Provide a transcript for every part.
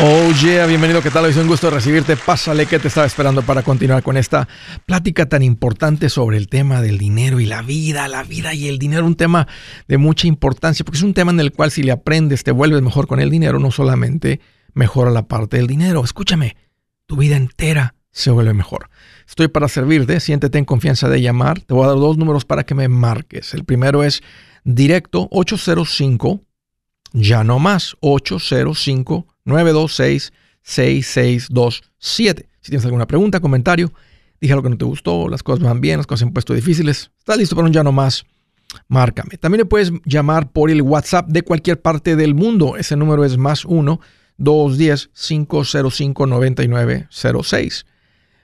Oh yeah, bienvenido, ¿qué tal? Es un gusto recibirte. Pásale que te estaba esperando para continuar con esta plática tan importante sobre el tema del dinero y la vida, la vida y el dinero, un tema de mucha importancia, porque es un tema en el cual si le aprendes te vuelves mejor con el dinero, no solamente mejora la parte del dinero. Escúchame, tu vida entera se vuelve mejor. Estoy para servirte, siéntete en confianza de llamar. Te voy a dar dos números para que me marques. El primero es directo 805, ya no más, 805 926-6627. Si tienes alguna pregunta, comentario, dije algo que no te gustó, las cosas van bien, las cosas se han puesto difíciles, estás listo para un ya no más, márcame. También le puedes llamar por el WhatsApp de cualquier parte del mundo. Ese número es más 1-210-505-9906.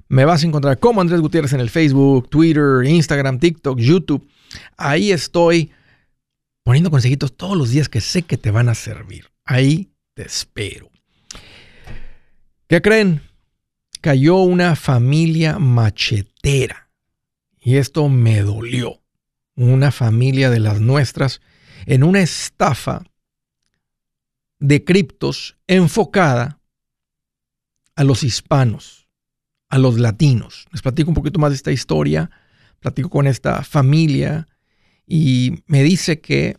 Me vas a encontrar como Andrés Gutiérrez en el Facebook, Twitter, Instagram, TikTok, YouTube. Ahí estoy poniendo consejitos todos los días que sé que te van a servir. Ahí te espero. ¿Qué creen? Cayó una familia machetera. Y esto me dolió. Una familia de las nuestras en una estafa de criptos enfocada a los hispanos, a los latinos. Les platico un poquito más de esta historia. Platico con esta familia y me dice que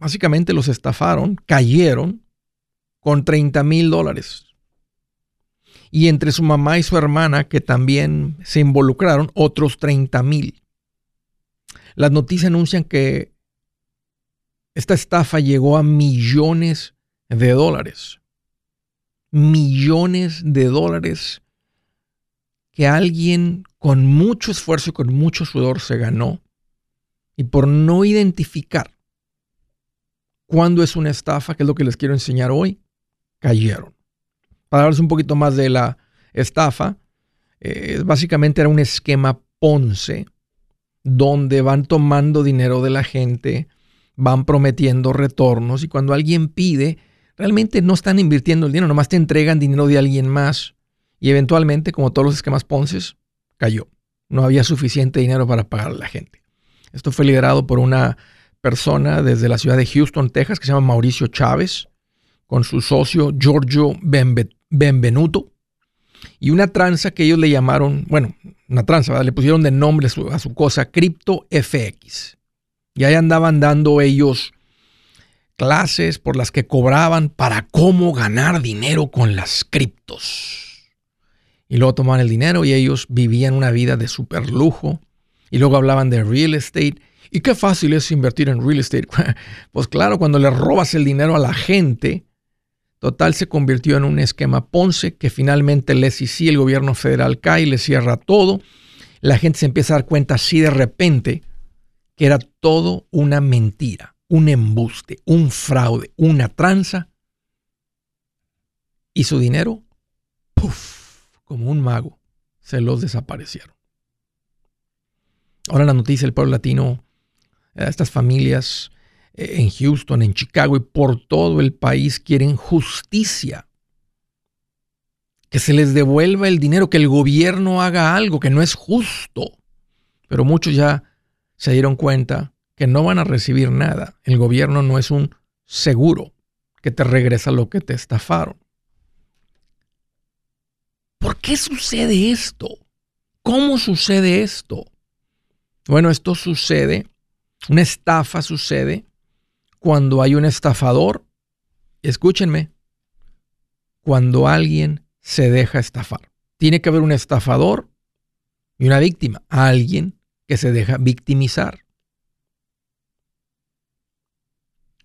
básicamente los estafaron, cayeron con 30 mil dólares y entre su mamá y su hermana, que también se involucraron, otros 30 mil. Las noticias anuncian que esta estafa llegó a millones de dólares. Millones de dólares que alguien con mucho esfuerzo y con mucho sudor se ganó. Y por no identificar cuándo es una estafa, que es lo que les quiero enseñar hoy, cayeron para hablarles un poquito más de la estafa, eh, básicamente era un esquema Ponce, donde van tomando dinero de la gente, van prometiendo retornos y cuando alguien pide, realmente no están invirtiendo el dinero, nomás te entregan dinero de alguien más y eventualmente, como todos los esquemas Ponce, cayó. No había suficiente dinero para pagar a la gente. Esto fue liderado por una persona desde la ciudad de Houston, Texas, que se llama Mauricio Chávez, con su socio Giorgio Benvenuto y una tranza que ellos le llamaron, bueno, una tranza, le pusieron de nombre a su, cosa Crypto FX. Y ahí andaban dando ellos clases por las que cobraban para cómo ganar dinero con las criptos. Y luego tomaban el dinero y ellos vivían una vida de super lujo. Y luego hablaban de real estate. ¿Y qué fácil es invertir en real estate? Pues claro, cuando le robas el dinero a la gente, Total se convirtió en un esquema Ponce que finalmente el SEC, el gobierno federal cae y le cierra todo. La gente se empieza a dar cuenta así de repente que era todo una mentira, un embuste, un fraude, una tranza. Y su dinero, puff, como un mago, se los desaparecieron. Ahora la noticia del pueblo latino, eh, estas familias en Houston, en Chicago y por todo el país quieren justicia. Que se les devuelva el dinero, que el gobierno haga algo que no es justo. Pero muchos ya se dieron cuenta que no van a recibir nada. El gobierno no es un seguro que te regresa lo que te estafaron. ¿Por qué sucede esto? ¿Cómo sucede esto? Bueno, esto sucede, una estafa sucede cuando hay un estafador, escúchenme, cuando alguien se deja estafar. Tiene que haber un estafador y una víctima, alguien que se deja victimizar.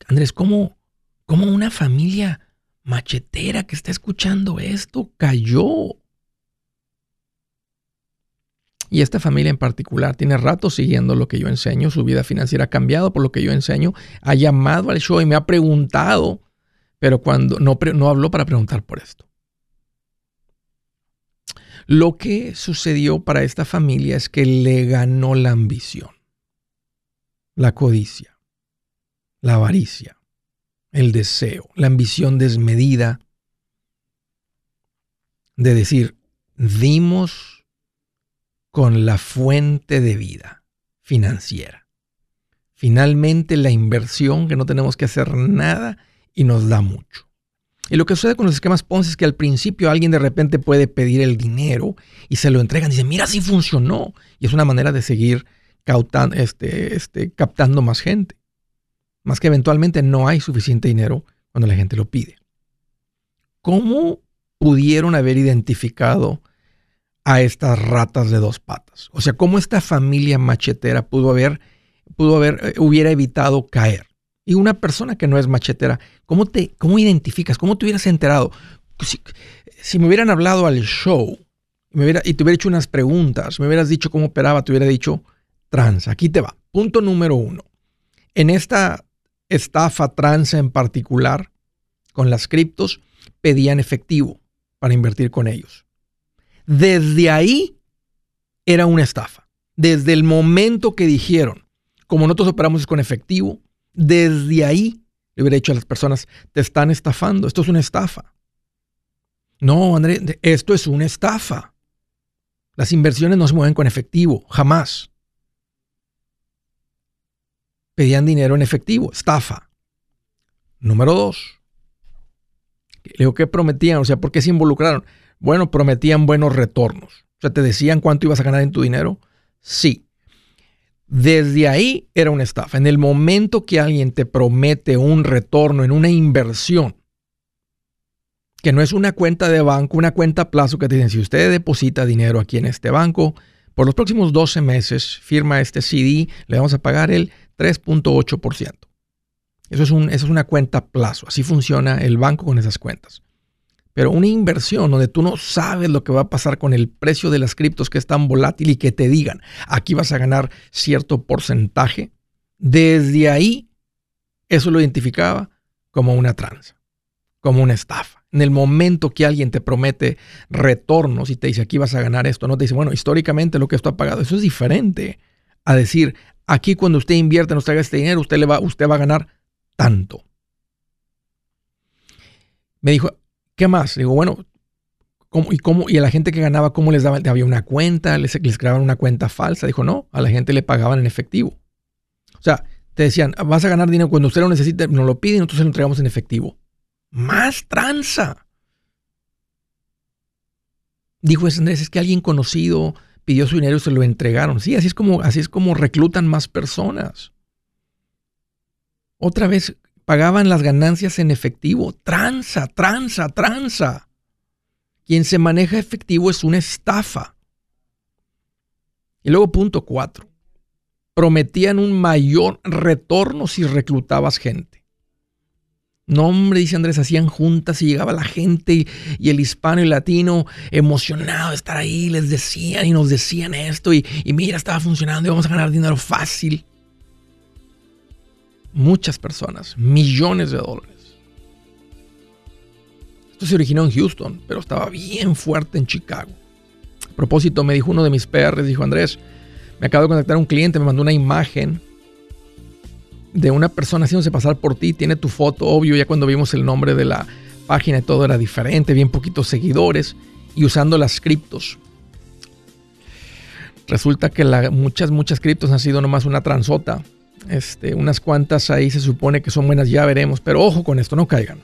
Andrés, ¿cómo, cómo una familia machetera que está escuchando esto cayó? Y esta familia en particular tiene rato siguiendo lo que yo enseño, su vida financiera ha cambiado por lo que yo enseño, ha llamado al show y me ha preguntado, pero cuando no, no habló para preguntar por esto. Lo que sucedió para esta familia es que le ganó la ambición, la codicia, la avaricia, el deseo, la ambición desmedida de decir, dimos con la fuente de vida financiera. Finalmente la inversión que no tenemos que hacer nada y nos da mucho. Y lo que sucede con los esquemas Ponzi es que al principio alguien de repente puede pedir el dinero y se lo entregan y dice, mira, sí funcionó. Y es una manera de seguir este, este, captando más gente. Más que eventualmente no hay suficiente dinero cuando la gente lo pide. ¿Cómo pudieron haber identificado a estas ratas de dos patas? O sea, ¿cómo esta familia machetera pudo haber, pudo haber, eh, hubiera evitado caer? Y una persona que no es machetera, ¿cómo te, cómo identificas? ¿Cómo te hubieras enterado? Si, me hubieran hablado al show y, hubiera, y te hubiera hecho unas preguntas, me hubieras dicho cómo operaba, te hubiera dicho trans. Aquí te va. Punto número uno. En esta estafa trans en particular, con las criptos, pedían efectivo para invertir con ellos. Desde ahí era una estafa. Desde el momento que dijeron, como nosotros operamos con efectivo, desde ahí le hubiera dicho a las personas, te están estafando, esto es una estafa. No, André, esto es una estafa. Las inversiones no se mueven con efectivo, jamás. Pedían dinero en efectivo, estafa. Número dos. Le digo, ¿qué prometían? O sea, ¿por qué se involucraron? Bueno, prometían buenos retornos. O sea, ¿te decían cuánto ibas a ganar en tu dinero? Sí. Desde ahí era una estafa. En el momento que alguien te promete un retorno en una inversión, que no es una cuenta de banco, una cuenta plazo que te dicen, si usted deposita dinero aquí en este banco, por los próximos 12 meses firma este CD, le vamos a pagar el 3.8%. Eso es, eso es una cuenta plazo. Así funciona el banco con esas cuentas. Pero una inversión donde tú no sabes lo que va a pasar con el precio de las criptos que es tan volátil y que te digan, aquí vas a ganar cierto porcentaje, desde ahí eso lo identificaba como una tranza, como una estafa. En el momento que alguien te promete retornos y te dice, aquí vas a ganar esto, no te dice, bueno, históricamente lo que esto ha pagado, eso es diferente a decir, aquí cuando usted invierte, nos traiga este dinero, usted, le va, usted va a ganar tanto. Me dijo, ¿Qué más? Digo, bueno, ¿cómo, y, cómo, y a la gente que ganaba, ¿cómo les daban? Había una cuenta, les, les creaban una cuenta falsa. Dijo, no, a la gente le pagaban en efectivo. O sea, te decían, vas a ganar dinero cuando usted lo necesite, nos lo pide y nosotros se lo entregamos en efectivo. Más tranza. Dijo Andrés, es que alguien conocido pidió su dinero y se lo entregaron. Sí, así es como, así es como reclutan más personas. Otra vez, pagaban las ganancias en efectivo. Tranza, tranza, tranza. Quien se maneja efectivo es una estafa. Y luego punto cuatro. Prometían un mayor retorno si reclutabas gente. No, hombre, dice Andrés, hacían juntas y llegaba la gente y, el hispano y latino emocionado de estar ahí, les decían y nos decían esto y, y mira, estaba funcionando y vamos a ganar dinero fácil muchas personas, millones de dólares. Esto se originó en Houston, pero estaba bien fuerte en Chicago. A propósito, me dijo uno de mis PRs, dijo Andrés, me acabo de contactar un cliente, me mandó una imagen de una persona haciéndose pasar por ti, tiene tu foto, obvio, ya cuando vimos el nombre de la página y todo era diferente, bien poquitos seguidores y usando las criptos. Resulta que muchas, muchas criptos han sido nomás una transota este, unas cuantas ahí se supone que son buenas, ya veremos. Pero ojo con esto, no caigan.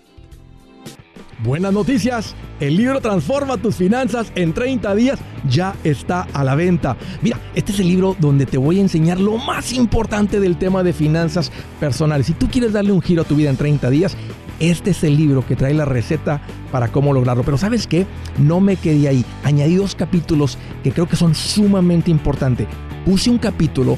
Buenas noticias, el libro Transforma tus finanzas en 30 días ya está a la venta. Mira, este es el libro donde te voy a enseñar lo más importante del tema de finanzas personales. Si tú quieres darle un giro a tu vida en 30 días, este es el libro que trae la receta para cómo lograrlo. Pero sabes qué, no me quedé ahí. Añadí dos capítulos que creo que son sumamente importantes. Puse un capítulo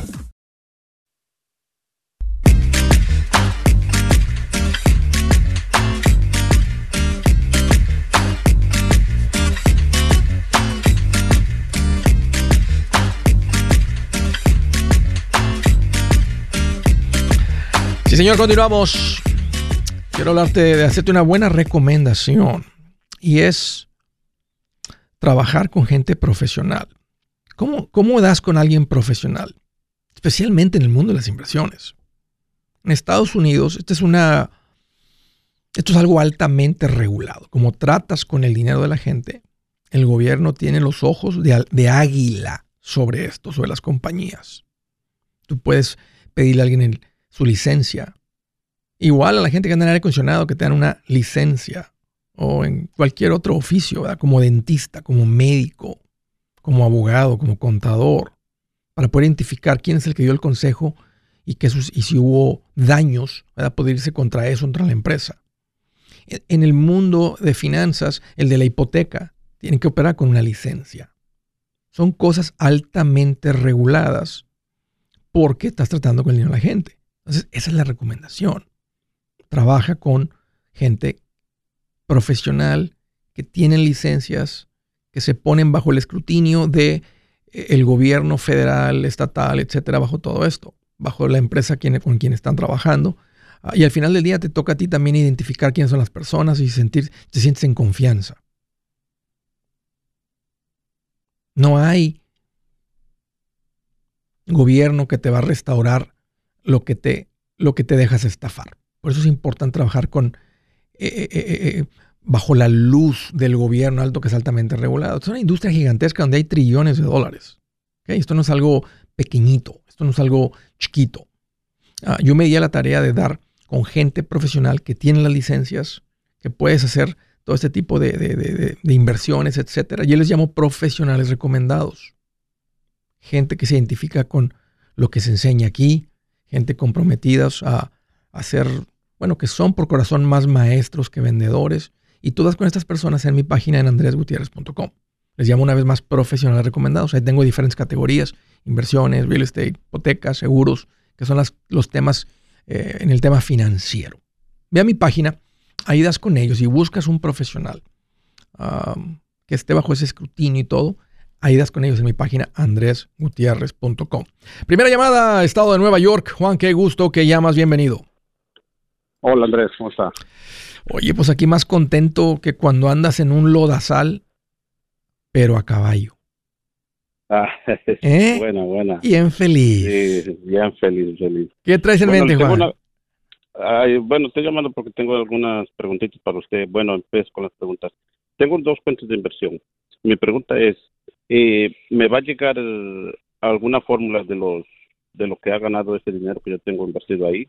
Sí, señor, continuamos. Quiero hablarte de hacerte una buena recomendación y es trabajar con gente profesional. ¿Cómo, ¿Cómo das con alguien profesional? Especialmente en el mundo de las inversiones. En Estados Unidos, esto es una. Esto es algo altamente regulado. Como tratas con el dinero de la gente, el gobierno tiene los ojos de, de águila sobre esto, sobre las compañías. Tú puedes pedirle a alguien el, su licencia. Igual a la gente que anda en aire acondicionado, que tengan una licencia o en cualquier otro oficio, como dentista, como médico, como abogado, como contador, para poder identificar quién es el que dio el consejo y, que sus, y si hubo daños, para poder irse contra eso, contra la empresa. En el mundo de finanzas, el de la hipoteca, tiene que operar con una licencia. Son cosas altamente reguladas porque estás tratando con el dinero de la gente. Entonces, esa es la recomendación. Trabaja con gente profesional que tienen licencias, que se ponen bajo el escrutinio de eh, el gobierno federal, estatal, etcétera, bajo todo esto, bajo la empresa con quien están trabajando. Ah, y al final del día te toca a ti también identificar quiénes son las personas y sentir, te sientes en confianza. No hay gobierno que te va a restaurar lo que te, lo que te dejas estafar. Por eso es importante trabajar con eh, eh, eh, bajo la luz del gobierno alto que es altamente regulado. Es una industria gigantesca donde hay trillones de dólares. Esto no es algo pequeñito, esto no es algo chiquito. Ah, yo me di a la tarea de dar con gente profesional que tiene las licencias, que puedes hacer todo este tipo de, de inversiones, etcétera. Yo les llamo profesionales recomendados. Gente que se identifica con lo que se enseña aquí, gente comprometidas a, hacer, bueno, que son por corazón más maestros que vendedores. Y todas con estas personas en mi página en andresgutierrez.com. Les llamo una vez más profesionales recomendados. Ahí tengo diferentes categorías, inversiones, real estate, hipotecas, seguros, que son los temas eh, en el tema financiero. Ve a mi página, ahí das con ellos y buscas un profesional que esté bajo ese escrutinio y todo Ahí das con ellos en mi página andresgutierrez.com. Primera llamada, Estado de Nueva York. Juan, qué gusto que llamas, bienvenido. Hola Andrés, ¿cómo está? Oye, pues aquí más contento que cuando andas en un lodazal, pero a caballo. Ah, ¿Eh? Buena, buena. Bien feliz. Sí, bien feliz, feliz. ¿Qué traes en mente, Juan? bueno, estoy llamando porque tengo algunas preguntitas para usted. Bueno, empiezo con las preguntas. Tengo dos cuentas de inversión. Mi pregunta es, eh, me va a llegar alguna fórmula de los de lo que ha ganado ese dinero que yo tengo invertido ahí.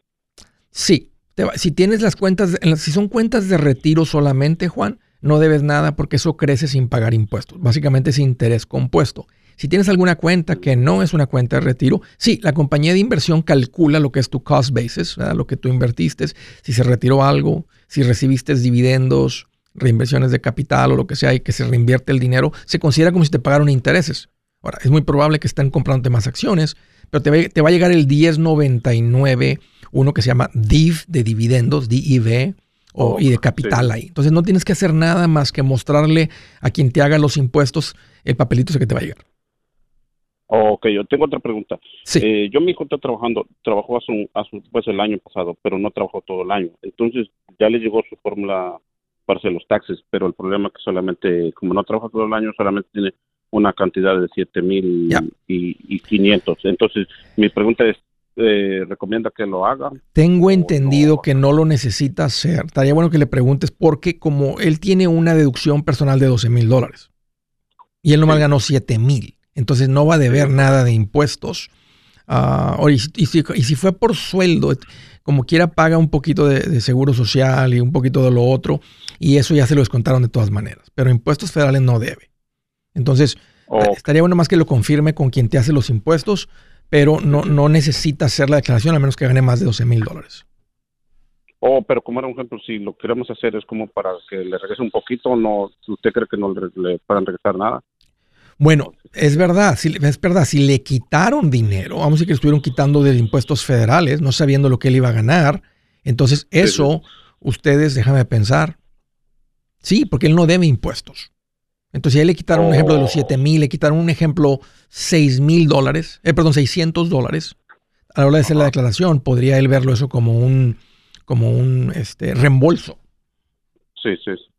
Sí, si tienes las cuentas, si son cuentas de retiro solamente, Juan, no debes nada porque eso crece sin pagar impuestos. Básicamente es interés compuesto. Si tienes alguna cuenta que no es una cuenta de retiro, sí, la compañía de inversión calcula lo que es tu cost basis, lo que tú invertiste, si se retiró algo, si recibiste dividendos, reinversiones de capital o lo que sea y que se reinvierte el dinero, se considera como si te pagaron intereses. Ahora, es muy probable que estén comprando más acciones, pero te va, a llegar el 1099, uno que se llama DIV de dividendos, DIV, o, y de capital ahí. Entonces no tienes que hacer nada más que mostrarle a quien te haga los impuestos el papelito ese que te va a llegar. Ok, yo tengo otra pregunta. Sí. Eh, yo mi hijo está trabajando, trabajó hace, un- hace pues el año pasado, pero no trabajó todo el año. Entonces ya le llegó su fórmula para hacer los taxes, pero el problema es que solamente, como no trabaja todo el año, solamente tiene una cantidad de siete mil Ya. y, y 500. Entonces mi pregunta es, eh, ¿recomienda que lo haga? Tengo entendido no. que no lo necesita hacer. Estaría bueno que le preguntes porque como él tiene una deducción personal de 12 mil dólares y él nomás Sí. ganó 7 mil, entonces no va a deber Sí. nada de impuestos. Oye, y, si- y si, y si fue por sueldo, como quiera paga un poquito de, de seguro social y un poquito de lo otro y eso ya se lo descontaron de todas maneras, pero impuestos federales no debe. Entonces, O, estaría bueno más que lo confirme con quien te hace los impuestos, pero no, no necesita hacer la declaración a menos que gane más de 12 mil dólares. o, pero como era un ejemplo, si lo queremos hacer es como para que le regrese un poquito, no, ¿usted cree que no le, le puedan regresar nada? Bueno, es verdad, si, es verdad, si le quitaron dinero, vamos a decir que le estuvieron quitando de impuestos federales, no sabiendo lo que él iba a ganar, entonces eso, ustedes, déjame pensar, sí, porque él no debe impuestos. Entonces, si a él le quitaron un ejemplo de los Oh. 7 mil, le quitaron un ejemplo 6 mil dólares, eh, perdón, 600 dólares, a la hora de hacer la declaración, podría él verlo eso como un, como un este, reembolso. Sí, sí. sí.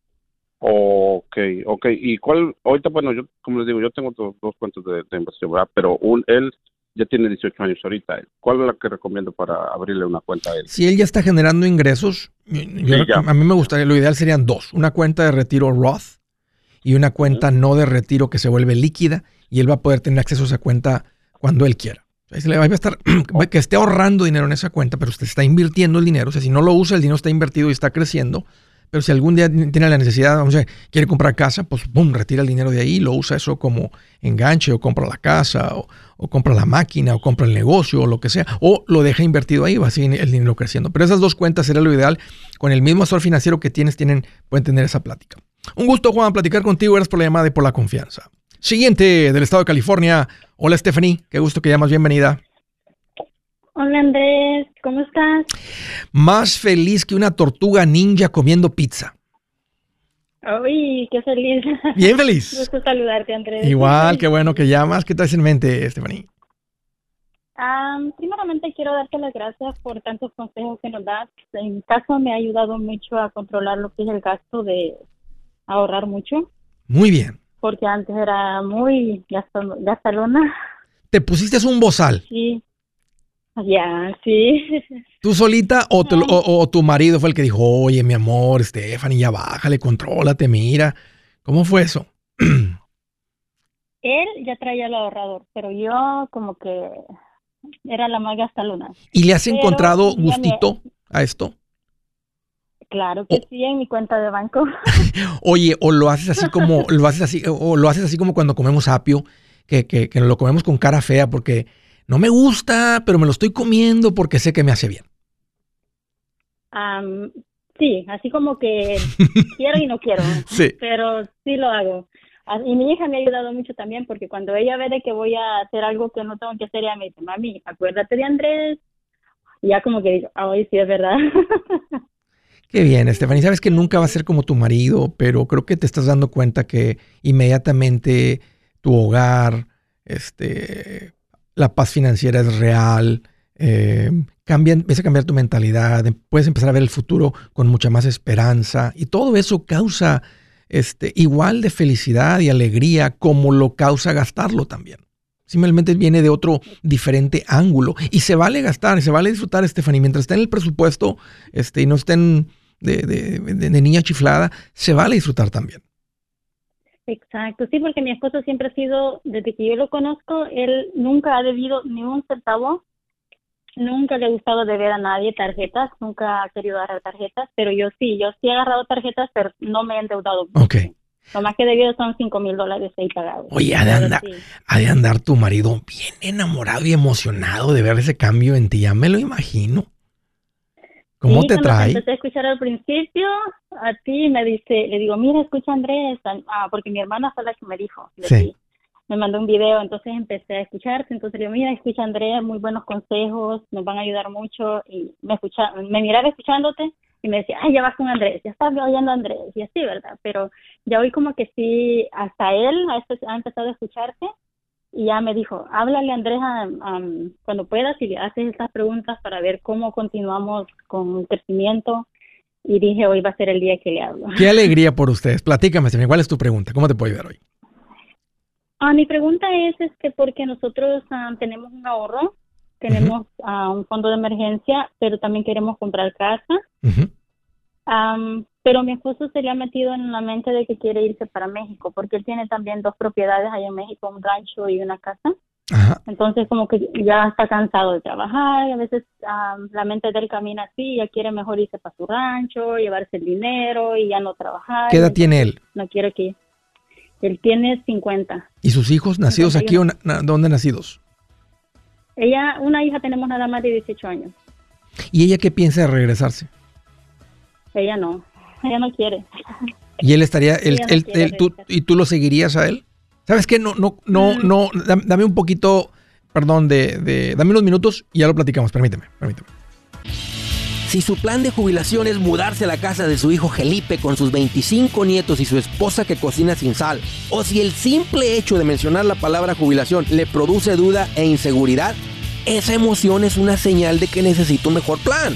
Ok, ok. ¿Y cuál? Ahorita, bueno, yo, como les digo, yo tengo dos, dos cuentas de, de inversión, ¿verdad? Pero un, él ya tiene 18 años ahorita. ¿Cuál es la que recomiendo para abrirle una cuenta a él? Si él ya está generando ingresos, yo- Sí, a mí me gustaría, lo ideal serían dos, una cuenta de retiro Roth y una cuenta no de retiro que se vuelve líquida y él va a poder tener acceso a esa cuenta cuando él quiera. O sea, se le va a estar, que esté ahorrando dinero en esa cuenta, pero usted está invirtiendo el dinero. O sea, si no lo usa, el dinero está invertido y está creciendo. Pero si algún día tiene la necesidad, vamos a decir, quiere comprar casa, pues boom, retira el dinero de ahí, lo usa eso como enganche o compra la casa o, compra la máquina o compra el negocio o lo que sea, o lo deja invertido ahí, va a seguir el dinero creciendo. Pero esas dos cuentas sería lo ideal. Con el mismo asesor financiero que tienes, tienen, pueden tener esa plática. Un gusto, Juan, platicar contigo. Gracias por la llamada y por la confianza. Siguiente del estado de California. Hola, Stephanie. Qué gusto que llamas. Bienvenida. Hola Andrés, ¿cómo estás? Más feliz que una tortuga ninja comiendo pizza. Uy, qué feliz. Bien feliz. Gusto saludarte, Andrés. Igual, qué bueno que llamas. ¿Qué traes en mente, Stephanie? Am, primeramente quiero darte las gracias por tantos consejos que nos das. En mi caso me ha ayudado mucho a controlar lo que es el gasto de ahorrar mucho, Muy bien. porque antes era muy gastalona. ¿Te pusiste un bozal? Sí, ya, sí. ¿Tú solita o, te lo- o- o tu marido fue el que dijo, oye, mi amor, Stephanie, ya bájale, contrólate, mira? ¿Cómo fue eso? Él ya traía el ahorrador, pero yo como que era la más gastalona. ¿Y le has Pero encontrado me- gustito a esto? Claro que sí, en mi cuenta de banco. Oye, o lo haces así como, lo haces así, o lo haces así como cuando comemos apio, que, que, que lo comemos con cara fea porque no me gusta, pero me lo estoy comiendo porque sé que me hace bien. Am, sí, así como que quiero y no quiero, Sí. pero sí lo hago. Ah, Y mi hija me ha ayudado mucho también porque cuando ella ve de que voy a hacer algo que no tengo que hacer, ella me dice, mami, acuérdate de Andrés. Y ya como que digo, ay, sí, es verdad. Qué bien, Stephanie. Sabes que nunca va a ser como tu marido, pero creo que te estás dando cuenta que inmediatamente tu hogar, este, la paz financiera es real. Eh, empieza a cambiar tu mentalidad, em- puedes empezar a ver el futuro con mucha más esperanza y todo eso causa este, igual de felicidad y alegría como lo causa gastarlo también. Simplemente viene de otro diferente ángulo y se vale gastar, se vale disfrutar, Stephanie, mientras esté en el presupuesto este, y no estén de- de niña chiflada, se vale disfrutar también. Exacto, sí, porque mi esposo siempre ha sido, desde que yo lo conozco, él nunca ha debido ni un centavo, nunca le ha gustado deber a nadie tarjetas, nunca ha querido agarrar tarjetas, pero yo sí, yo sí he agarrado tarjetas, pero no me he endeudado. Ok. Lo más que debido son cinco mil dólares ahí pagados. Oye, ha de andar, sí. ha de andar tu marido bien enamorado y emocionado de ver ese cambio en ti, ya me lo imagino. ¿Cómo Sí, te trae? empecé a escuchar al principio, a ti me dice, le digo, mira, escucha Andrés, ah, porque mi hermana fue la que me dijo, de Sí. ti. me mandó un video, entonces empecé a escucharte, entonces le digo, mira, escucha Andrés, muy buenos consejos, nos van a ayudar mucho, y me escucha, me miraba escuchándote, y me decía, ay, ya vas con Andrés, ya estás oyendo a Andrés, y así, ¿verdad? Pero ya hoy como que sí, hasta él ha empezado a escucharte, y ya me dijo, háblale Andrés cuando puedas y le haces estas preguntas para ver cómo continuamos con el crecimiento. Y dije, hoy va a ser el día que le hablo. Qué alegría por ustedes. Platícame, ¿cuál es tu pregunta? ¿Cómo te puedo ayudar hoy? Ah, mi pregunta es, es que porque nosotros tenemos un ahorro, tenemos un fondo de emergencia, pero también queremos comprar casa. Pero mi esposo se le ha metido en la mente de que quiere irse para México, porque él tiene también dos propiedades allá en México, un rancho y una casa. Entonces como que ya está cansado de trabajar, y a veces la mente de él camina así, ya quiere mejor irse para su rancho, llevarse el dinero y ya no trabajar. ¿Qué edad tiene él? No quiere que... Él tiene 50. ¿Y sus hijos nacidos aquí o dónde nacidos? Ella, una hija tenemos nada más de 18 años. ¿Y ella qué piensa de regresarse? Ella no, ella no quiere. ¿Y él estaría, él, él, tú, y tú lo seguirías a él? ¿Sabes qué? No, no, no, mm. no, dame un poquito, perdón, de, de, dame unos minutos y ya lo platicamos, permíteme, permíteme. Si su plan de jubilación es mudarse a la casa de su hijo Felipe con sus 25 nietos y su esposa que cocina sin sal, o si el simple hecho de mencionar la palabra jubilación le produce duda e inseguridad, esa emoción es una señal de que necesita un mejor plan.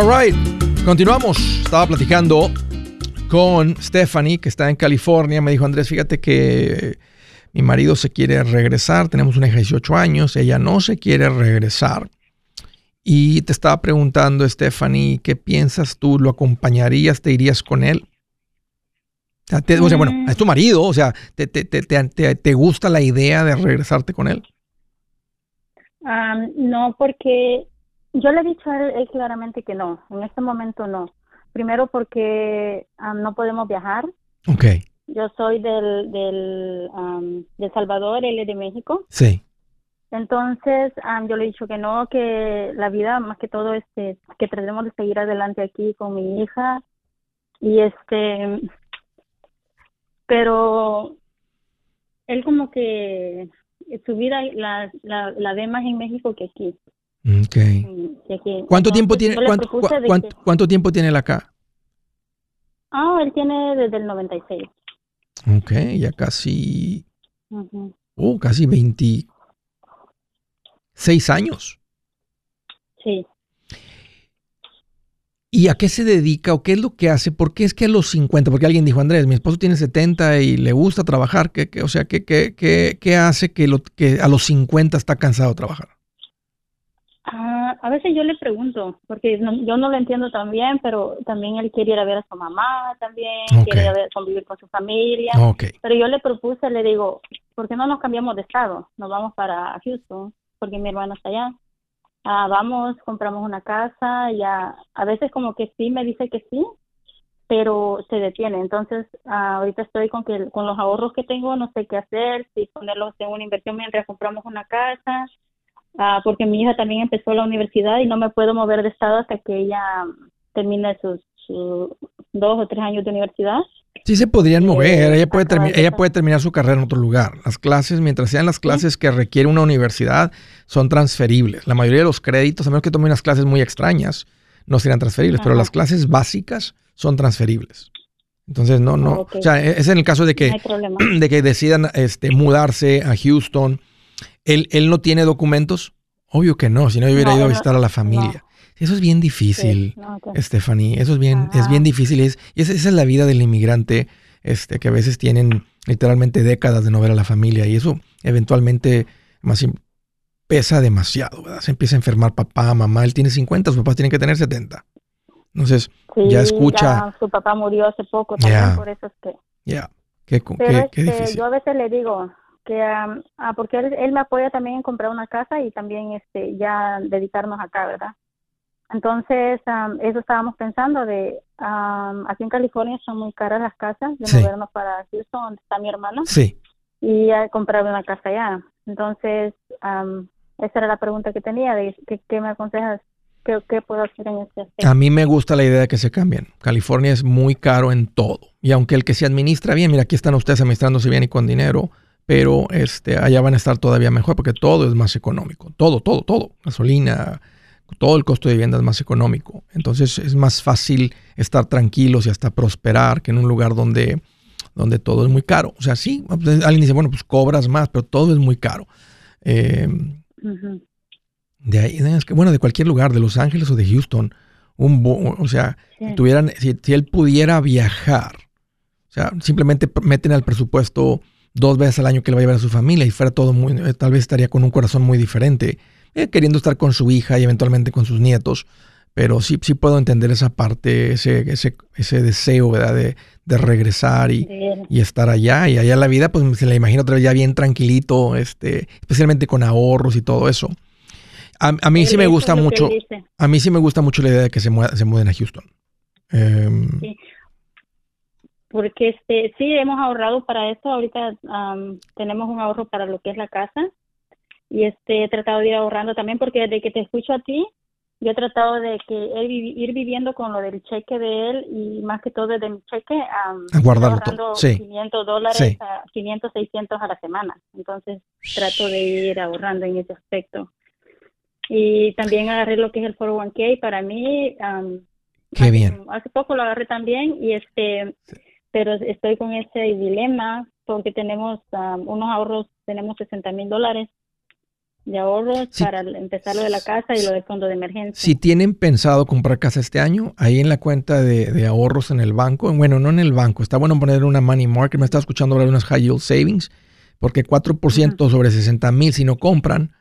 All right, continuamos. Estaba platicando con Stephanie, que está en California. Me dijo, Andrés, fíjate que mi marido se quiere regresar. Tenemos una hija de 18 años. Ella no se quiere regresar. Y te estaba preguntando, Stephanie, ¿qué piensas tú? ¿Lo acompañarías? ¿Te irías con él? O sea, bueno, mm. es tu marido, o sea, ¿te, te, te, te gusta la idea de regresarte con él? no, porque yo le he dicho a él, claramente que no, en este momento no. Primero porque no podemos viajar. Ok. Yo soy del, del de Salvador, él es de México. Sí. Entonces, yo le he dicho que no, que la vida más que todo, este, que tratemos de seguir adelante aquí con mi hija. Y este, pero él como que su vida la, la, la ve más en México que aquí. Okay. ¿Cuánto tiempo tiene cuánto, tiempo tiene él acá? Ah, él tiene desde el 96. Ok, ya casi Oh, casi 26 años. Sí. ¿Y a qué se dedica o qué es lo que hace? ¿Por qué es que a los 50? Porque alguien dijo, Andrés, mi esposo tiene 70 y le gusta trabajar. ¿Qué, o sea, ¿qué, qué, qué, qué hace que, lo, que a los 50 está cansado de trabajar? A veces yo le pregunto, porque yo no lo entiendo tan bien, pero también él quiere ir a ver a su mamá, también quiere ir a ver, convivir con su familia. Pero yo le propuse, le digo, ¿por qué no nos cambiamos de estado? Nos vamos para Houston, porque mi hermano está allá. Ah, vamos, compramos una casa, ya, a veces como que sí, me dice que sí, pero se detiene. Entonces, ah, ahorita estoy con que con los ahorros que tengo, no sé qué hacer, si ponerlos en una inversión mientras compramos una casa Ah, porque mi hija también empezó la universidad y no me puedo mover de estado hasta que ella termine sus, dos o tres años de universidad. Sí se podrían mover, ella puede, ella puede terminar su carrera en otro lugar. Las clases, mientras sean las clases que requiere una universidad, son transferibles. La mayoría de los créditos, a menos que tome unas clases muy extrañas, no serán transferibles, pero las clases básicas son transferibles. Entonces, no, no, o sea, e, es en el caso de que, de que decidan este, mudarse a Houston ¿Él, ¿Él no tiene documentos? Obvio que no, si no hubiera ido a visitar a la familia. Eso es bien difícil, Stephanie. Eso es bien, es bien difícil. Es, esa, es la vida del inmigrante. este, que a veces tienen literalmente décadas de no ver a la familia y eso eventualmente más pesa demasiado, ¿verdad? Se empieza a enfermar papá, mamá, él tiene 50, sus papás tienen que tener 70. Entonces, ya escucha. su papá murió hace poco también, por eso es que. Ya, qué, qué, este, Yo a veces le digo que, ah, porque él, me apoya también en comprar una casa y también este ya dedicarnos acá, ¿verdad? Entonces, eso estábamos pensando de, aquí en California son muy caras las casas, de movernos para Houston, donde está mi hermano. Sí. Y comprar una casa allá. Entonces, esa era la pregunta que tenía, de qué, me aconsejas, qué, puedo hacer en este aspecto. A mí me gusta la idea de que se cambien. California es muy caro en todo. Y aunque el que se administra bien, mira, aquí están ustedes administrándose bien y con dinero, pero este, allá van a estar todavía mejor porque todo es más económico. Todo, todo, todo. Gasolina, todo el costo de vivienda es más económico. Entonces es más fácil estar tranquilos y hasta prosperar que en un lugar donde, donde todo es muy caro. O sea, sí, alguien dice, bueno, pues cobras más, pero todo es muy caro. Eh, de ahí, es que, bueno, de cualquier lugar, de Los Ángeles o de Houston, un o sea, si, tuvieran, si, él pudiera viajar, o sea, simplemente meten al presupuesto dos veces al año que le va a llevar a su familia y fuera todo muy, eh, tal vez estaría con un corazón muy diferente, eh, queriendo estar con su hija y eventualmente con sus nietos, pero sí, sí puedo entender esa parte, ese, ese, ese deseo, ¿verdad? De, de regresar y, y, estar allá. Y allá la vida, pues se la imagino otra vez ya bien tranquilito, este, especialmente con ahorros y todo eso. A, mí sí me gusta mucho, a mí sí me gusta mucho la idea de que se, se muden a Houston. Em, sí. Porque este, sí, hemos ahorrado para esto. Ahorita tenemos un ahorro para lo que es la casa. Y este, he tratado de ir ahorrando también porque desde que te escucho a ti, yo he tratado de que él ir viviendo con lo del cheque de él y más que todo desde mi cheque a guardarlo todo. Sí. 500 dólares a 500 600 a la semana entonces trato de ir ahorrando en ese aspecto y también agarré lo que es el 401k para mí Qué hace, bien. hace poco lo agarré también y este pero estoy con ese dilema porque tenemos unos ahorros tenemos 60 mil dólares de ahorros para empezar lo de la casa y lo del fondo de emergencia. Si tienen pensado comprar casa este año, ahí en la cuenta de, ahorros en el banco, bueno, no en el banco, está bueno poner una money market, me está escuchando hablar de unas high yield savings, porque 4% sobre 60 mil si no compran,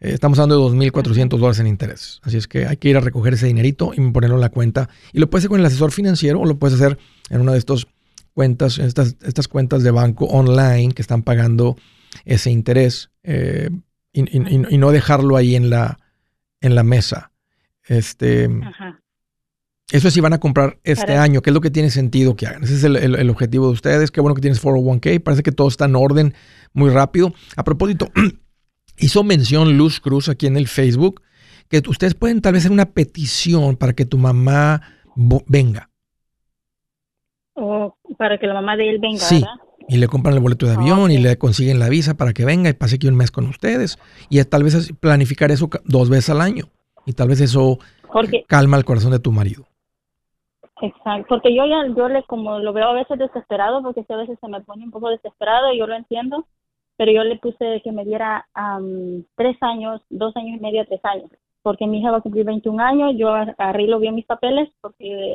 eh, estamos hablando de 2.400 dólares en interés. Así es que hay que ir a recoger ese dinerito y ponerlo en la cuenta. Y lo puedes hacer con el asesor financiero o lo puedes hacer en una de estas cuentas, estas, estas cuentas de banco online que están pagando ese interés. Eh, y, no dejarlo ahí en la, en la mesa. Este, Eso es si van a comprar este año, ¿qué es lo que tiene sentido que hagan? Ese es el, objetivo de ustedes. Qué bueno que tienes 401k. Parece que todo está en orden muy rápido. A propósito, hizo mención Luz Cruz aquí en el Facebook que ustedes pueden tal vez hacer una petición para que tu mamá venga. O para que la mamá de él venga. Sí, y le compran el boleto de avión y le consiguen la visa para que venga y pase aquí un mes con ustedes. Y tal vez planificar eso dos veces al año. Y tal vez eso calma el corazón de tu marido. Exacto, porque yo ya, yo le como lo veo a veces desesperado, porque a veces se me pone un poco desesperado y yo lo entiendo, pero yo le puse que me diera tres años, dos años y medio, tres años, porque mi hija va a cumplir 21 años, yo arreglo bien mis papeles, porque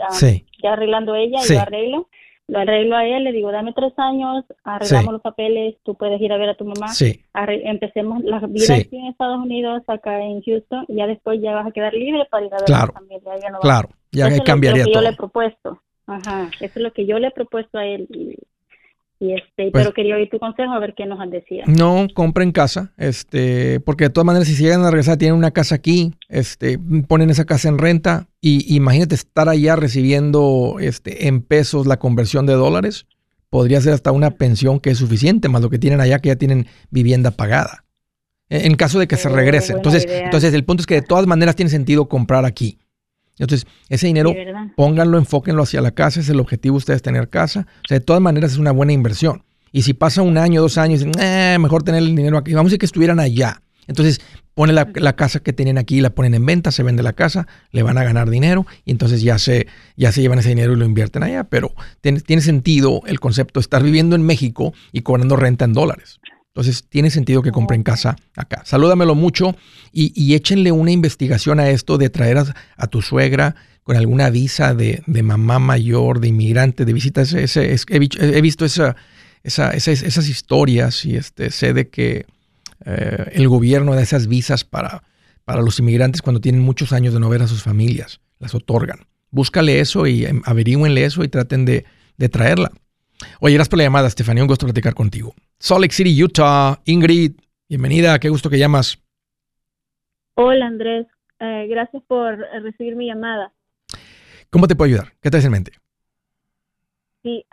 ya arreglando ella, yo arreglo, lo arreglo a él, le digo, dame tres años, arreglamos los papeles, tú puedes ir a ver a tu mamá. Sí. empecemos la vida aquí en Estados Unidos, acá en Houston, y ya después ya vas a quedar libre para ir a ver claro, a tu familia. Ya no claro, ya eso cambiaría es lo que yo le he propuesto. Ajá, eso es lo que yo le he propuesto a él. Y, y este, pues pero quería oír tu consejo a ver qué nos decía. No, compren casa, este, porque de todas maneras si llegan a regresar tienen una casa aquí, este, ponen esa casa en renta y imagínate estar allá recibiendo este en pesos la conversión de dólares, podría ser hasta una pensión que es suficiente más lo que tienen allá que ya tienen vivienda pagada. En caso de que se oh, regresen. Entonces, entonces el punto es que de todas maneras tiene sentido comprar aquí. Entonces, ese dinero, pónganlo, enfóquenlo hacia la casa, es el objetivo de ustedes tener casa. O sea, de todas maneras es una buena inversión. Y si pasa un año, dos años, eh, mejor tener el dinero aquí. Vamos a decir que estuvieran allá. Entonces, pone la, casa que tienen aquí, la ponen en venta, se vende la casa, le van a ganar dinero y entonces ya se, ya se llevan ese dinero y lo invierten allá. Pero tiene, tiene sentido el concepto de estar viviendo en México y cobrando renta en dólares. Entonces, tiene sentido que compren casa acá. Salúdamelo mucho y, échenle una investigación a esto de traer a, tu suegra con alguna visa de, mamá mayor, de inmigrante, de visita. Ese, he, visto esa, esas historias y este, sé de que eh, el gobierno da esas visas para, los inmigrantes cuando tienen muchos años de no ver a sus familias, las otorgan. Búscale eso y em, averigüenle eso y traten de, traerla. Oye, gracias por la llamada, Estefanía. Un gusto platicar contigo. Salt Lake City, Utah. Ingrid, bienvenida. Qué gusto que llamas. Hola, Andrés. Eh, gracias por recibir mi llamada. ¿Cómo te puedo ayudar? ¿Qué traes en mente? Sí,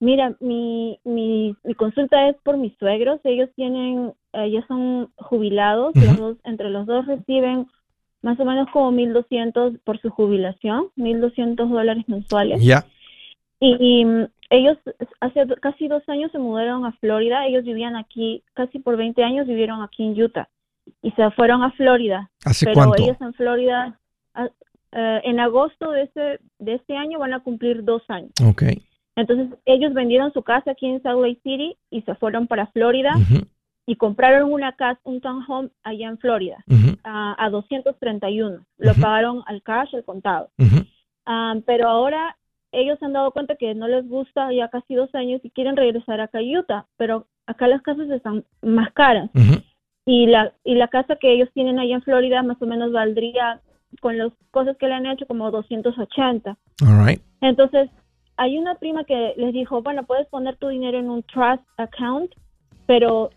mira, mi, mi, mi, consulta es por mis suegros. Ellos tienen, ellos son jubilados. entre los dos reciben más o menos como 1.200 por su jubilación, 1.200 dólares mensuales. Ya. Y, mm, ellos hace casi dos años se mudaron a Florida. Ellos vivían aquí, casi por 20 años vivieron aquí en Utah. Y se fueron a Florida. ¿Hace pero cuánto? ellos en Florida, ah, eh, en agosto de este, de este año van a cumplir dos años. Ok. Entonces ellos vendieron su casa aquí en Salt Lake City y se fueron para Florida y compraron una casa, un townhome allá en Florida a, 231. Lo pagaron al cash, al contado. Ah, pero ahora ellos se han dado cuenta que no les gusta ya casi dos años y quieren regresar a Utah, pero acá las casas están más caras. Y la, y la casa que ellos tienen allá en Florida más o menos valdría con las cosas que le han hecho como 280. Entonces, hay una prima que les dijo, bueno, puedes poner tu dinero en un trust account, pero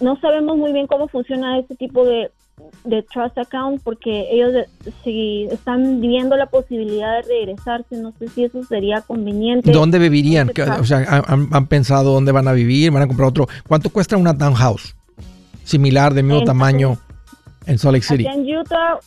no sabemos muy bien cómo funciona este tipo de, trust account porque ellos si están viendo la posibilidad de regresarse, no sé si eso sería conveniente. ¿Dónde vivirían? O sea, ¿han, pensado dónde van a vivir? ¿Van a comprar otro? ¿Cuánto cuesta una townhouse? Similar, de mismo tamaño en Salt Lake City. en Utah,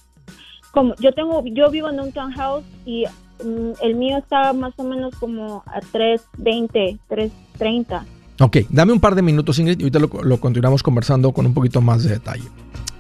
como yo tengo, yo vivo en un townhouse y mm, el mío está más o menos como a 320, 330. Ok, dame un par de minutos, Ingrid, y ahorita lo, continuamos conversando con un poquito más de detalle.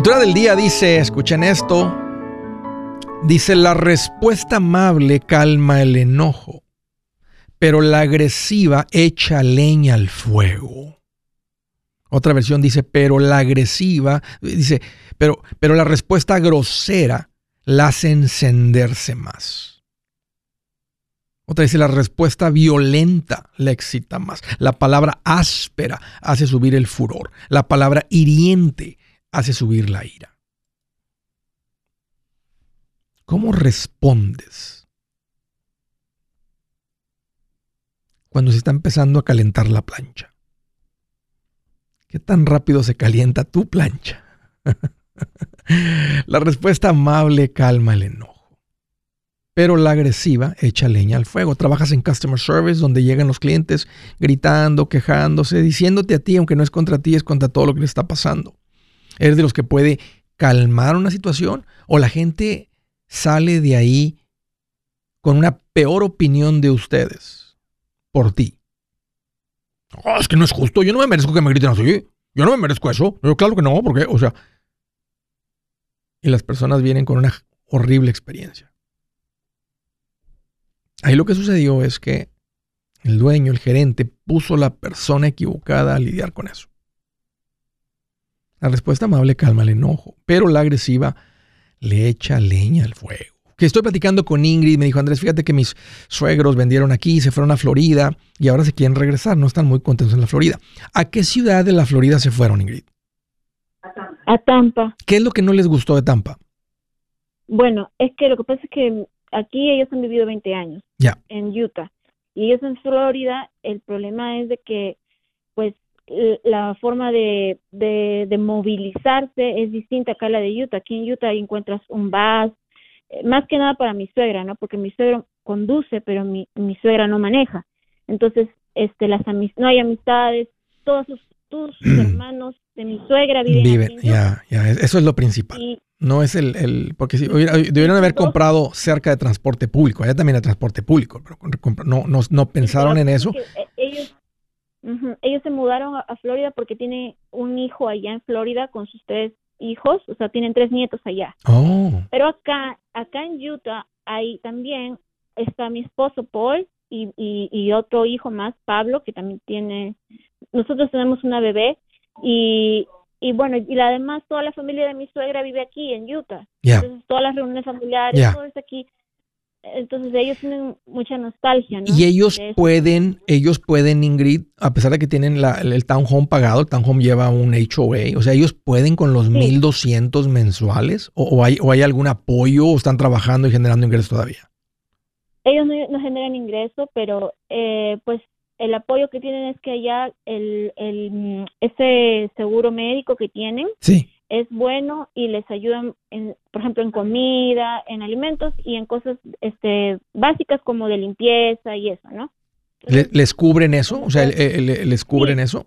Escritura del día dice, escuchen esto, dice, la respuesta amable calma el enojo, pero la agresiva echa leña al fuego. Otra versión dice, pero la agresiva, dice, pero, pero la respuesta grosera la hace encenderse más. Otra dice, la respuesta violenta la excita más. La palabra áspera hace subir el furor. La palabra hiriente hace subir la ira. ¿Cómo respondes cuando se está empezando a calentar la plancha? ¿Qué tan rápido se calienta tu plancha? la respuesta amable calma el enojo, pero la agresiva echa leña al fuego. Trabajas en customer service donde llegan los clientes gritando, quejándose, diciéndote a ti, aunque no es contra ti, es contra todo lo que le está pasando. ¿Eres de los que puede calmar una situación? ¿O la gente sale de ahí con una peor opinión de ustedes por ti? Oh, es que no es justo, yo no me merezco que me griten así. Yo no me merezco eso. Yo, claro que no, porque, o sea. Y las personas vienen con una horrible experiencia. Ahí lo que sucedió es que el dueño, el gerente, puso la persona equivocada a lidiar con eso. La respuesta amable calma el enojo, pero la agresiva le echa leña al fuego. Que estoy platicando con Ingrid, me dijo Andrés, fíjate que mis suegros vendieron aquí, se fueron a Florida y ahora se quieren regresar, no están muy contentos en la Florida. ¿A qué ciudad de la Florida se fueron, Ingrid? A Tampa. ¿Qué es lo que no les gustó de Tampa? Bueno, es que lo que pasa es que aquí ellos han vivido 20 años. Ya. En Utah. Y ellos en Florida, el problema es de que, pues, la forma de, de, movilizarse es distinta acá a la de Utah. Aquí en Utah encuentras un bus, eh, más que nada para mi suegra, ¿no? Porque mi suegro conduce, pero mi, mi suegra no maneja. Entonces, este, las no hay amistades, todos sus, tus hermanos de mi suegra viven. Viven, ya, ya, eso es lo principal. no es el, el porque si debieron haber comprado cerca de transporte público, allá también hay transporte público, pero no, no, no pensaron en eso. Eh, ellos ellos se mudaron a, Florida porque tiene un hijo allá en Florida con sus tres hijos, o sea, tienen tres nietos allá. Oh. Pero acá, acá en Utah, hay también está mi esposo Paul y, y, otro hijo más, Pablo, que también tiene, nosotros tenemos una bebé y, y bueno, y además toda la familia de mi suegra vive aquí en Utah. Entonces todas las reuniones familiares, todo está aquí entonces ellos tienen mucha nostalgia, ¿no? Y ellos pueden, ellos pueden, Ingrid, a pesar de que tienen la, el townhome pagado, el townhome lleva un HOA, o sea, ellos pueden con los 1200 mensuales, o, hay, o hay algún apoyo, o están trabajando y generando ingresos todavía. Ellos no, generan ingresos, pero eh, pues el apoyo que tienen es que allá el, el, ese seguro médico que tienen, sí es bueno y les ayudan, en, por ejemplo, en comida, en alimentos y en cosas este, básicas como de limpieza y eso, ¿no? ¿Les cubren eso? O sea, ¿les cubren eso?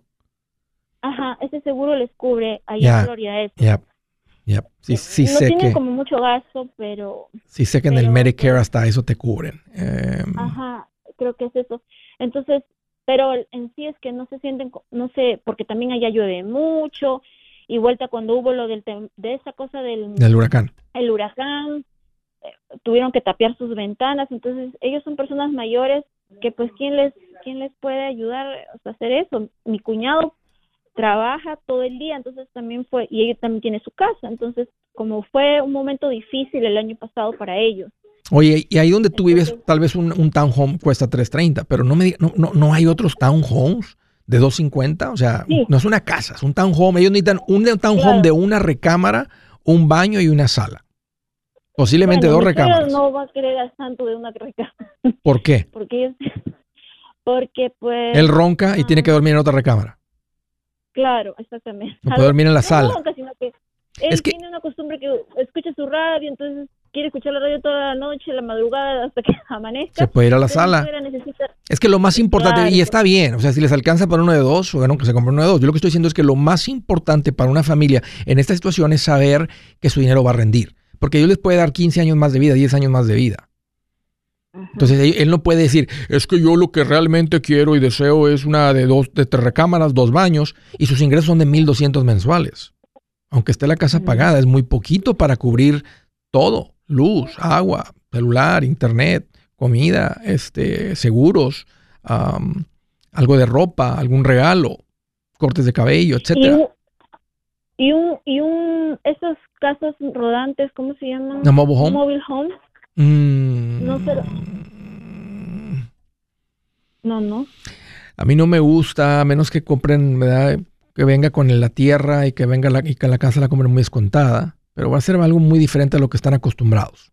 Ajá, ese seguro les cubre allá en Florida eso. Ya, ya. Sí, sí no sé tienen como mucho gasto, pero... Sí sé que en el Medicare hasta eso te cubren. Em, Ajá, creo que es eso. Entonces, pero en sí es que no se sienten, no sé, porque también allá llueve mucho y vuelta cuando hubo lo del de esa cosa del, del huracán. El huracán, eh, tuvieron que tapiar sus ventanas, entonces ellos son personas mayores que pues quién les quién les puede ayudar a hacer eso. Mi cuñado trabaja todo el día, entonces también fue y ella también tiene su casa, entonces como fue un momento difícil el año pasado para ellos. Oye, y ahí donde tú vives, tal vez un, un townhome cuesta 330, pero no me no, no, no hay otros townhomes de 250, o sea, no es una casa, es un townhome. Ellos necesitan un townhome de una recámara, un baño y una sala. Posiblemente dos recámaras. No va a querer tanto de una recámara. ¿Por qué? Porque, porque pues... Él ronca y tiene que dormir en otra recámara. Claro, exactamente. No puede dormir en la sala. él es que... tiene una costumbre que escucha su radio, entonces quiere escuchar la radio toda la noche, la madrugada, hasta que amanezca. Se puede ir a la sala. Es que lo más importante, y está bien, o sea, si les alcanza para uno de dos, bueno, que se compre uno de dos. Yo lo que estoy diciendo es que lo más importante para una familia en esta situación es saber que su dinero va a rendir. Porque Dios les puede dar 15 años más de vida, 10 años más de vida. Entonces él no puede decir, es que yo lo que realmente quiero y deseo es una de dos, de tres recámaras, dos baños, y sus ingresos son de 1.200 mensuales. Aunque esté la casa pagada, es muy poquito para cubrir todo luz, agua, celular, internet, comida, este, seguros, algo de ropa, algún regalo, cortes de cabello, etcétera. Y un, y un, esos casas rodantes, ¿cómo se llaman? mobile home? Mobile home. Mm. No sé. No, no. A mí no me gusta, a menos que compren, ¿verdad? Que venga con la tierra y que venga la, y que la casa la compren muy descontada pero va a ser algo muy diferente a lo que están acostumbrados.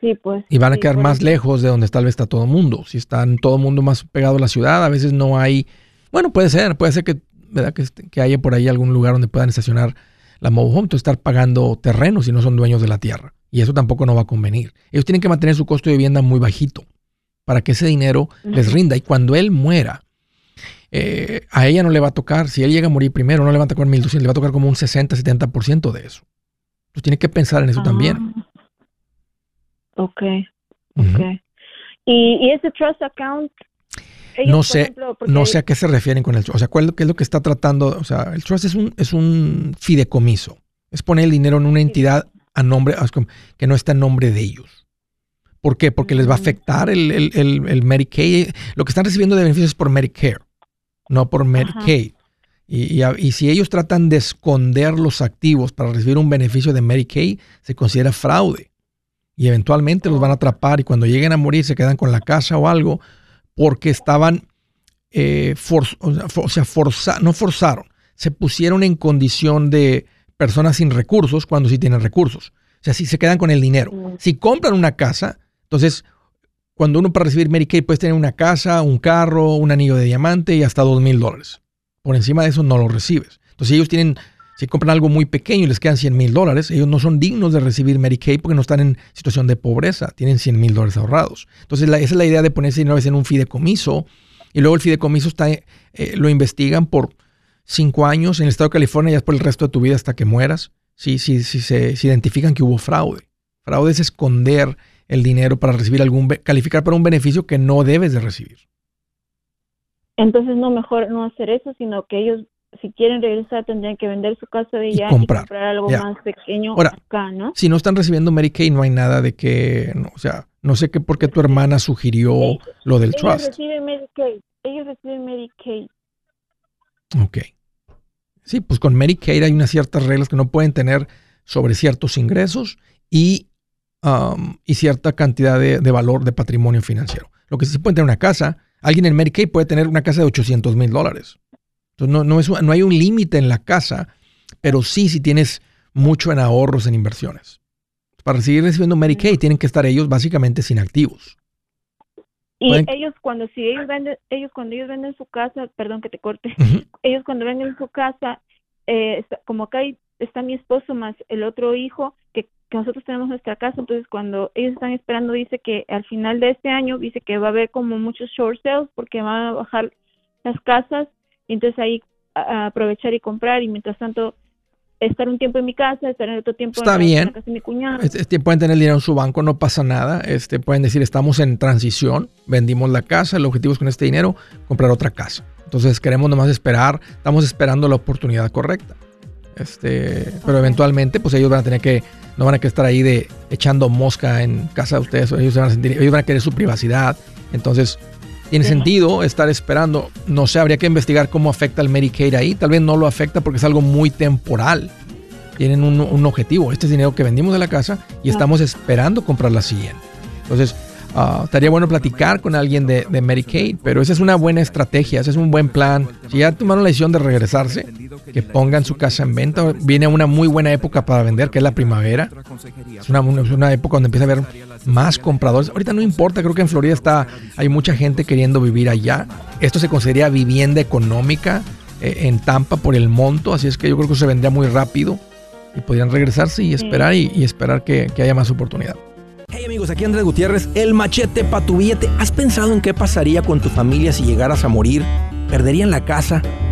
Sí, pues. Y van a quedar más lejos de donde tal vez está todo el mundo. Si están todo el mundo más pegado a la ciudad, a veces no hay. Bueno, puede ser, puede ser que, ¿verdad? que, que haya por ahí algún lugar donde puedan estacionar la mobile home, entonces estar pagando terrenos si no son dueños de la tierra. Y eso tampoco no va a convenir. Ellos tienen que mantener su costo de vivienda muy bajito para que ese dinero les rinda. Y cuando él muera, eh, a ella no le va a tocar, si él llega a morir primero, no le va a tocar 1.200, le va a tocar como un 60, 70% de eso. Tú tienes que pensar en eso también. Ah. Ok, ok. ¿Y, ese trust account? no sé, no sé a qué se refieren con el trust. O sea, ¿cuál, ¿qué es lo que está tratando? O sea, el trust es un, es un fideicomiso. Es poner el dinero en una entidad a nombre, que no está en nombre de ellos. ¿Por qué? Porque les va a afectar el, el, el, Medicaid. Lo que están recibiendo de beneficios es por Medicare, no por Medicaid. Y, y, si ellos tratan de esconder los activos para recibir un beneficio de Medicaid, se considera fraude. Y eventualmente los van a atrapar y cuando lleguen a morir se quedan con la casa o algo porque estaban, eh, o sea, forza no forzaron, se pusieron en condición de personas sin recursos cuando sí tienen recursos. O sea, si se quedan con el dinero. Si compran una casa, entonces cuando uno para recibir Medicaid puede tener una casa, un carro, un anillo de diamante y hasta dos mil dólares. Por encima de eso no lo recibes. Entonces ellos tienen, si compran algo muy pequeño y les quedan 100 mil dólares, ellos no son dignos de recibir Medicaid porque no están en situación de pobreza, tienen 100 mil dólares ahorrados. Entonces esa es la idea de ponerse dinero en un fideicomiso y luego el fideicomiso está, eh, lo investigan por cinco años en el estado de California y es por el resto de tu vida hasta que mueras. Si, se identifican que hubo fraude. Fraude es esconder el dinero para recibir algún, calificar para un beneficio que no debes de recibir. Entonces no mejor no hacer eso, sino que ellos si quieren regresar tendrían que vender su casa de allá y comprar, algo más pequeño acá, ¿no? Si no están recibiendo Medicaid, no hay nada de que, no, o sea, no sé qué por qué tu hermana sugirió lo del trust. Ellos reciben Medicaid, ellos reciben Medicaid. Ok. Sí, pues con Medicaid hay unas ciertas reglas que no pueden tener sobre ciertos ingresos y Um, y cierta cantidad de, valor de patrimonio financiero. Lo que sí puede tener una casa, alguien en Medicaid puede tener una casa de 800 mil dólares. Entonces no, no, es, no hay un límite en la casa, pero sí si tienes mucho en ahorros en inversiones. Para seguir recibiendo Medicaid tienen que estar ellos básicamente sin activos. Y ellos cuando si ellos venden, ellos cuando ellos venden su casa, perdón que te corte, ellos cuando venden su casa, eh, como acá está mi esposo más el otro hijo, que nosotros tenemos nuestra casa, entonces cuando ellos están esperando, dice que al final de este año, dice que va a haber como muchos short sales porque van a bajar las casas, y entonces ahí aprovechar y comprar y mientras tanto estar un tiempo en mi casa, estar en otro tiempo Está en, la casa de mi cuñado. Este, pueden tener dinero en su banco, no pasa nada. Este, pueden decir, estamos en transición, vendimos la casa, el objetivo es con este dinero comprar otra casa. Entonces queremos nomás esperar, estamos esperando la oportunidad correcta. Este, pero eventualmente, pues ellos van a tener que no van a querer estar ahí de echando mosca en casa de ustedes. Ellos van a, sentir, ellos van a querer su privacidad. Entonces, tiene sentido estar esperando. No sé, habría que investigar cómo afecta el Medicaid ahí. Tal vez no lo afecta porque es algo muy temporal. Tienen un, un objetivo. Este es dinero que vendimos de la casa y estamos esperando comprar la siguiente. Entonces, Ah, estaría bueno platicar con alguien de, de, Medicaid, pero esa es una buena estrategia, ese es un buen plan. Si ya tomaron la decisión de regresarse, que pongan su casa en venta. Viene una muy buena época para vender, que es la primavera. Es una, una época donde empieza a haber más compradores. Ahorita no importa, creo que en Florida está, hay mucha gente queriendo vivir allá. Esto se consideraría vivienda económica eh, en Tampa por el monto, así es que yo creo que se vendría muy rápido y podrían regresarse y esperar y, esperar que haya más oportunidad. Hey amigos, aquí Andrés Gutiérrez, el machete para tu billete. ¿Has pensado en qué pasaría con tu familia si llegaras a morir? ¿Perderían la casa?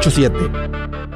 987